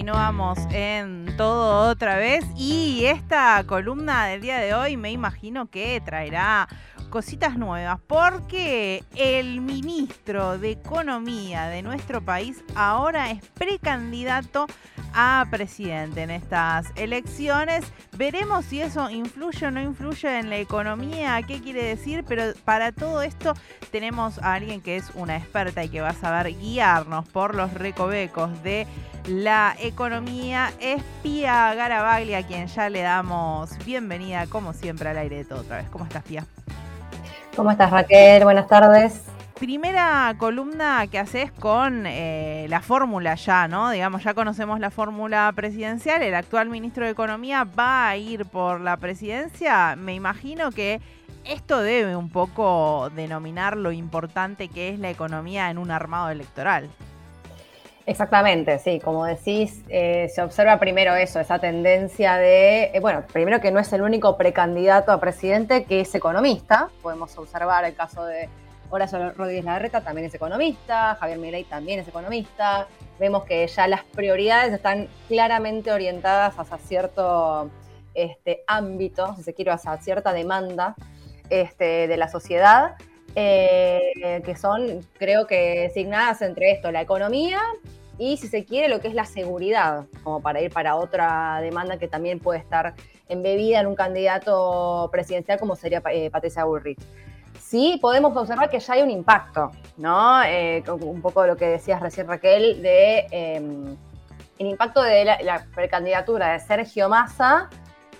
continuamos en todo otra vez y esta columna del día de hoy me imagino que traerá cositas nuevas porque el ministro de Economía de nuestro país ahora es precandidato a presidente en estas elecciones. Veremos si eso influye o no influye en la economía, qué quiere decir, pero para todo esto tenemos a alguien que es una experta y que va a saber guiarnos por los recovecos de la economía. Es Pía Garabaglia, a quien ya le damos bienvenida, como siempre, al aire de todo otra vez. ¿Cómo estás, Pía? ¿Cómo estás, Raquel? Buenas tardes primera columna que haces con eh, la fórmula ya, ¿no? Digamos, ya conocemos la fórmula presidencial, el actual ministro de Economía va a ir por la presidencia. Me imagino que esto debe un poco denominar lo importante que es la economía en un armado electoral. Exactamente, sí, como decís, eh, se observa primero eso, esa tendencia de, eh, bueno, primero que no es el único precandidato a presidente que es economista, podemos observar el caso de Horacio Rodríguez Larreta también es economista, Javier Milei también es economista. Vemos que ya las prioridades están claramente orientadas hacia cierto este, ámbito, si se quiere, hacia cierta demanda este, de la sociedad, eh, que son, creo que, designadas entre esto, la economía y, si se quiere, lo que es la seguridad, como para ir para otra demanda que también puede estar embebida en un candidato presidencial como sería eh, Patricia Bullrich sí podemos observar que ya hay un impacto, ¿no? Eh, un poco lo que decías recién Raquel, de em, el impacto de la, precandidatura de Sergio Massa,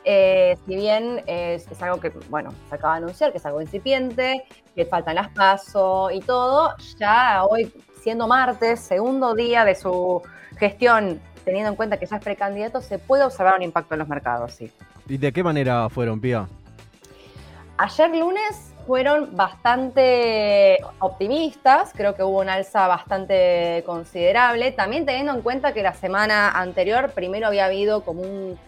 eh, si bien es, algo que, bueno, se acaba de anunciar, que es algo incipiente, que faltan las pasos y todo, ya hoy, siendo martes, segundo día de su gestión, teniendo en cuenta que ya es precandidato, se puede observar un impacto en los mercados, sí. ¿Y de qué manera fueron, Pía? Ayer lunes fueron bastante optimistas, creo que hubo un alza bastante considerable, también teniendo en cuenta que la semana anterior primero había habido como un,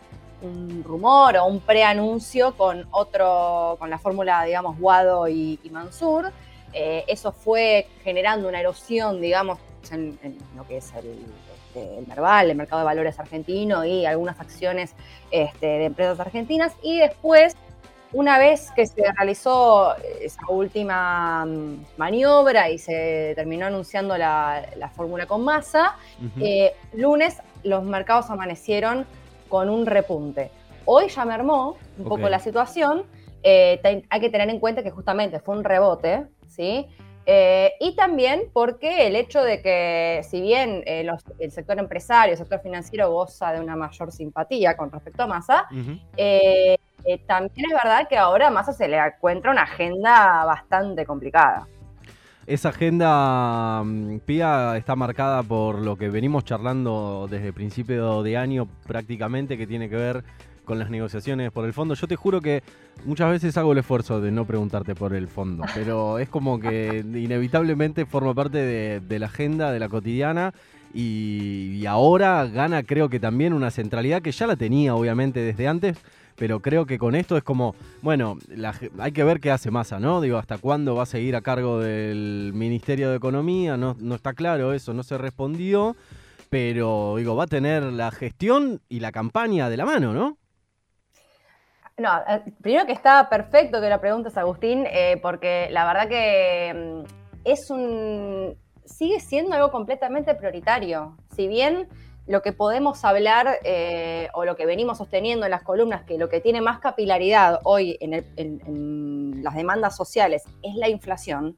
rumor o un preanuncio con otro, con la fórmula, digamos, Guado y, Mansur. Eh, eso fue generando una erosión, digamos, en, lo que es el, este, el Merval, el mercado de valores argentino y algunas acciones este, de empresas argentinas. Y después una vez que se realizó esa última mm, maniobra y se terminó anunciando la, fórmula con masa, eh, lunes los mercados amanecieron con un repunte. Hoy ya mermó un poco la situación. Eh, hay que tener en cuenta que justamente fue un rebote, ¿sí? Eh, y también porque el hecho de que, si bien el sector empresario, el sector financiero goza de una mayor simpatía con respecto a masa, eh, también es verdad que ahora a Massa se le encuentra una agenda bastante complicada. Esa agenda, mm, Pía, está marcada por lo que venimos charlando desde principio de año prácticamente, que tiene que ver con las negociaciones por el fondo. Yo te juro que muchas veces hago el esfuerzo de no preguntarte por el fondo, pero es como que inevitablemente forma parte de, la agenda, de la cotidiana, y, y ahora gana creo que también una centralidad que ya la tenía obviamente desde antes, pero creo que con esto es como, bueno, hay que ver qué hace Massa, ¿no? Digo, hasta cuándo va a seguir a cargo del Ministerio de Economía, no, no está claro eso, no se respondió, pero digo, va a tener la gestión y la campaña de la mano, ¿no? No, eh, primero que está perfecto que la preguntes, Agustín, eh, porque la verdad que mm, es un. sigue siendo algo completamente prioritario. Si bien lo que podemos hablar eh, o lo que venimos sosteniendo en las columnas, que lo que tiene más capilaridad hoy en, las demandas sociales es la inflación,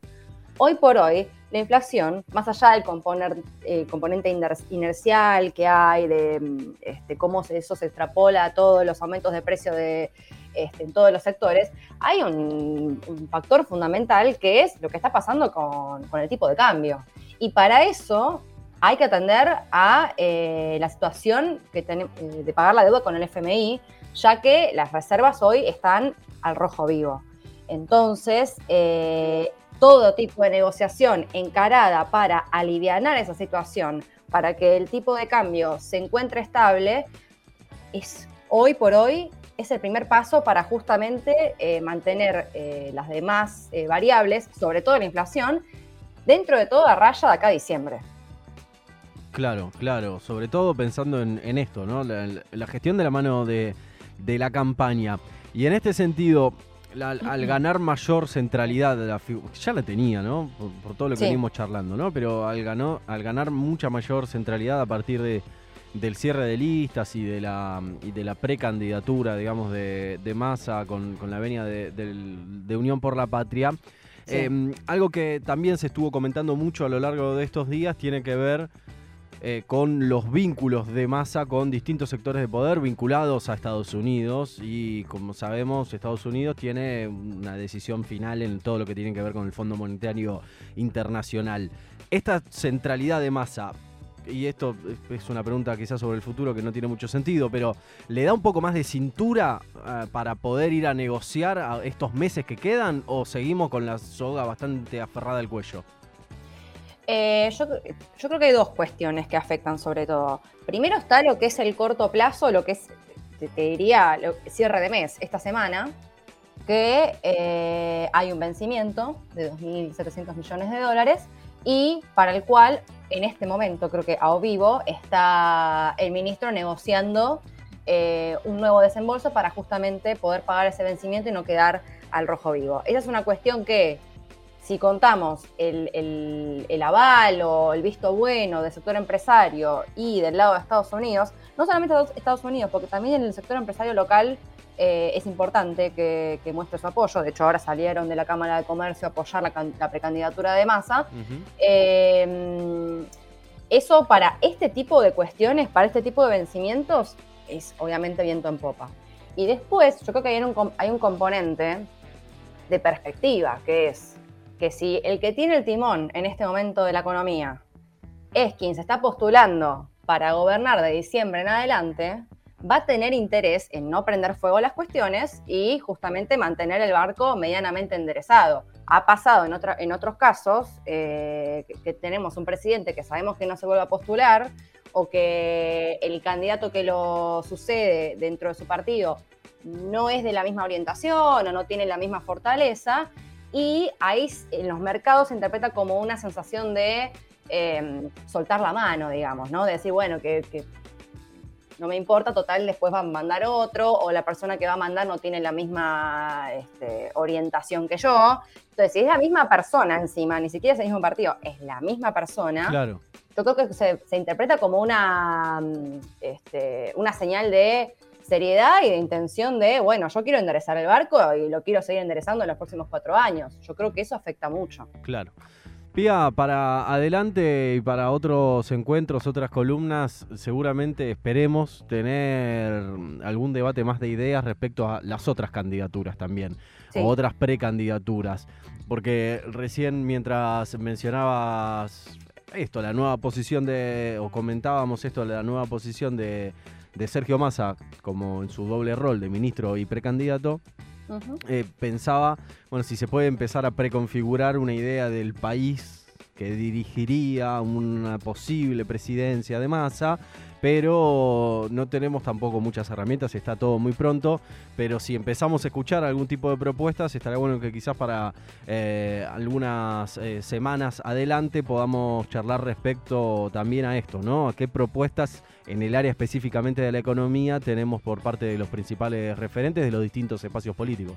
hoy por hoy la inflación, más allá del eh, componente inercial que hay, de este, cómo eso se extrapola a todos los aumentos de precio de, este, en todos los sectores, hay un, factor fundamental que es lo que está pasando con, el tipo de cambio. Y para eso hay que atender a eh, la situación que eh, de pagar la deuda con el FMI, ya que las reservas hoy están al rojo vivo. Entonces, todo tipo de negociación encarada para aliviar esa situación, para que el tipo de cambio se encuentre estable, es hoy por hoy es el primer paso para justamente mantener las demás variables, sobre todo la inflación, dentro de todo a raya de acá a diciembre. Claro, claro, sobre todo pensando en, esto, ¿no? La, gestión de la mano de, la campaña. Y en este sentido, al ganar mayor centralidad, la ya la tenía, ¿no? Por, todo lo que venimos charlando, ¿no? Pero al, ganó, al ganar mucha mayor centralidad a partir de, del cierre de listas y de la, y de la precandidatura, digamos, de, de Massa con, la venia de, de Unión por la Patria, Em, algo que también se estuvo comentando mucho a lo largo de estos días tiene que ver eh, con los vínculos de masa con distintos sectores de poder vinculados a Estados Unidos y como sabemos Estados Unidos tiene una decisión final en todo lo que tiene que ver con el Fondo Monetario Internacional. Esta centralidad de masa y esto es una pregunta quizás sobre el futuro que no tiene mucho sentido, pero ¿le da un poco más de cintura eh, para poder ir a negociar estos meses que quedan o seguimos con la soga bastante aferrada al cuello? Eh, yo, creo que hay dos cuestiones que afectan sobre todo. Primero está lo que es el corto plazo, lo que es, te, diría, cierre de mes esta semana, que eh, hay un vencimiento de 2.700 millones de dólares y para el cual en este momento, creo que a vivo, está el ministro negociando eh, un nuevo desembolso para justamente poder pagar ese vencimiento y no quedar al rojo vivo. Esa es una cuestión que, si contamos el, el, aval o el visto bueno del sector empresario y del lado de Estados Unidos, no solamente Estados Unidos, porque también en el sector empresario local eh, es importante que, muestre su apoyo. De hecho, ahora salieron de la Cámara de Comercio a apoyar la, precandidatura de masa. Eh, eso para este tipo de cuestiones, para este tipo de vencimientos, es obviamente viento en popa. Y después, yo creo que hay un, hay un componente de perspectiva, que es que si el que tiene el timón en este momento de la economía es quien se está postulando para gobernar de diciembre en adelante, va a tener interés en no prender fuego las cuestiones y justamente mantener el barco medianamente enderezado. Ha pasado en, en otros casos eh, que, tenemos un presidente que sabemos que no se vuelve a postular o que el candidato que lo sucede dentro de su partido no es de la misma orientación o no tiene la misma fortaleza y ahí en los mercados se interpreta como una sensación de em, soltar la mano, digamos, ¿no? De decir, bueno, que no me importa, total, después va a mandar otro, o la persona que va a mandar no tiene la misma este, orientación que yo. Entonces, si es la misma persona encima, ni siquiera es el mismo partido, es la misma persona, claro. yo creo que se, interpreta como una, este, una señal de seriedad y de intención de, bueno, yo quiero enderezar el barco y lo quiero seguir enderezando en los próximos cuatro años. Yo creo que eso afecta mucho. Claro. Pía, para adelante y para otros encuentros, otras columnas, seguramente esperemos tener algún debate más de ideas respecto a las otras candidaturas también, o otras precandidaturas. Porque recién mientras mencionabas esto, la nueva posición de, o comentábamos esto, la nueva posición de, de Sergio Massa, como en su doble rol de ministro y precandidato, eh, pensaba, bueno, si se puede empezar a preconfigurar una idea del país que dirigiría una posible presidencia de masa, pero no tenemos tampoco muchas herramientas, está todo muy pronto, pero si empezamos a escuchar algún tipo de propuestas, estaría bueno que quizás para eh, algunas eh, semanas adelante podamos charlar respecto también a esto, ¿no? A qué propuestas en el área específicamente de la economía tenemos por parte de los principales referentes de los distintos espacios políticos.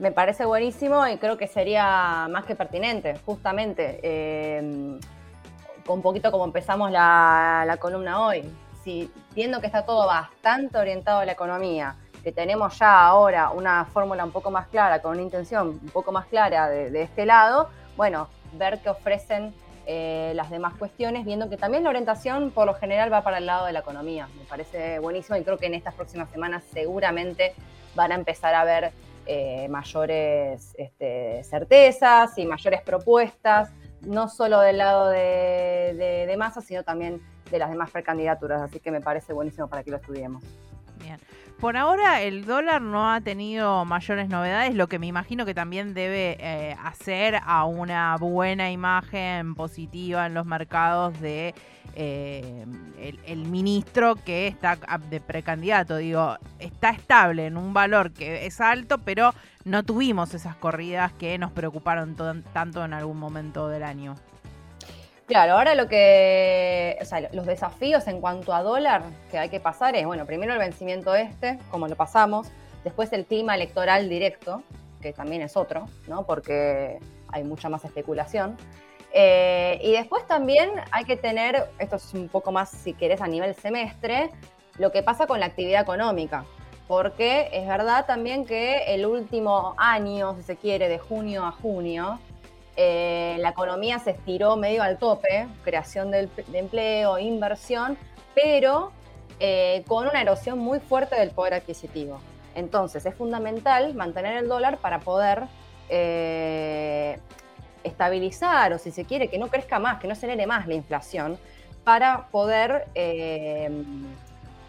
Me parece buenísimo y creo que sería más que pertinente, justamente. Eh, un poquito como empezamos la, columna hoy, si viendo que está todo bastante orientado a la economía, que tenemos ya ahora una fórmula un poco más clara, con una intención un poco más clara de, este lado, bueno, ver qué ofrecen eh, las demás cuestiones, viendo que también la orientación por lo general va para el lado de la economía. Me parece buenísimo y creo que en estas próximas semanas seguramente van a empezar a ver eh, mayores este, certezas y mayores propuestas no solo del lado de, de, Massa, sino también de las demás precandidaturas. Así que me parece buenísimo para que lo estudiemos. Bien. Por ahora el dólar no ha tenido mayores novedades, lo que me imagino que también debe eh, hacer a una buena imagen positiva en los mercados de eh, el, ministro que está de precandidato. Digo, está estable en un valor que es alto, pero no tuvimos esas corridas que nos preocuparon tanto en algún momento del año. Claro, ahora lo que, o sea, los desafíos en cuanto a dólar que hay que pasar es, bueno, primero el vencimiento este, como lo pasamos, después el clima electoral directo, que también es otro, ¿no? Porque hay mucha más especulación. Eh, y después también hay que tener, esto es un poco más, si querés, a nivel semestre, lo que pasa con la actividad económica. Porque es verdad también que el último año, si se quiere, de junio a junio, eh, la economía se estiró medio al tope, creación de, empleo, inversión, pero eh, con una erosión muy fuerte del poder adquisitivo. Entonces es fundamental mantener el dólar para poder eh, estabilizar o si se quiere que no crezca más, que no acelere más la inflación, para poder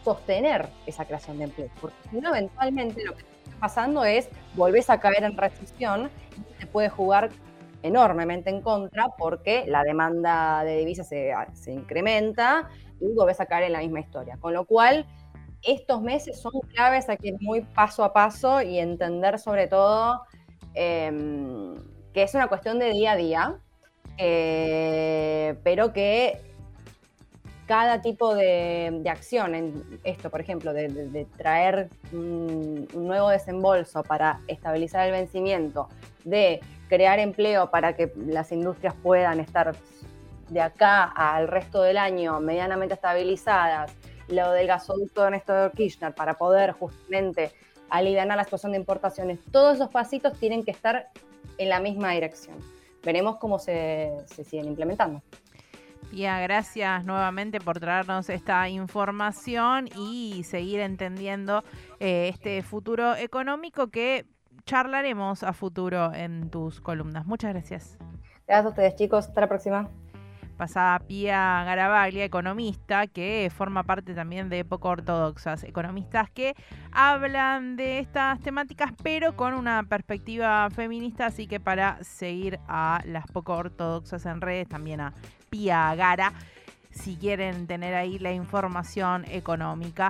sostener esa creación de empleo. Porque si no, eventualmente lo que está pasando es volvés a caer en recesión y se puede jugar enormemente en contra porque la demanda de divisas se, incrementa y volvés a caer en la misma historia. Con lo cual, estos meses son claves, que ir muy paso a paso y entender sobre todo em, que es una cuestión de día a día, eh, pero que cada tipo de, acción, esto, por ejemplo, de, traer un, nuevo desembolso para estabilizar el vencimiento, de crear empleo para que las industrias puedan estar de acá al resto del año medianamente estabilizadas, lo del gasoducto de Néstor Kirchner para poder justamente aliviar la situación de importaciones, todos esos pasitos tienen que estar en la misma dirección. Veremos cómo se siguen implementando. Pia, gracias nuevamente por traernos esta información y seguir entendiendo eh, este futuro económico que charlaremos a futuro en tus columnas. Muchas gracias. Gracias a ustedes chicos, hasta la próxima. Pasada Pia Garabaglia, economista, que forma parte también de Poco Ortodoxas, economistas que hablan de estas temáticas, pero con una perspectiva feminista, así que para seguir a las Poco Ortodoxas en redes, también a Pia Gara, si quieren tener ahí la información económica.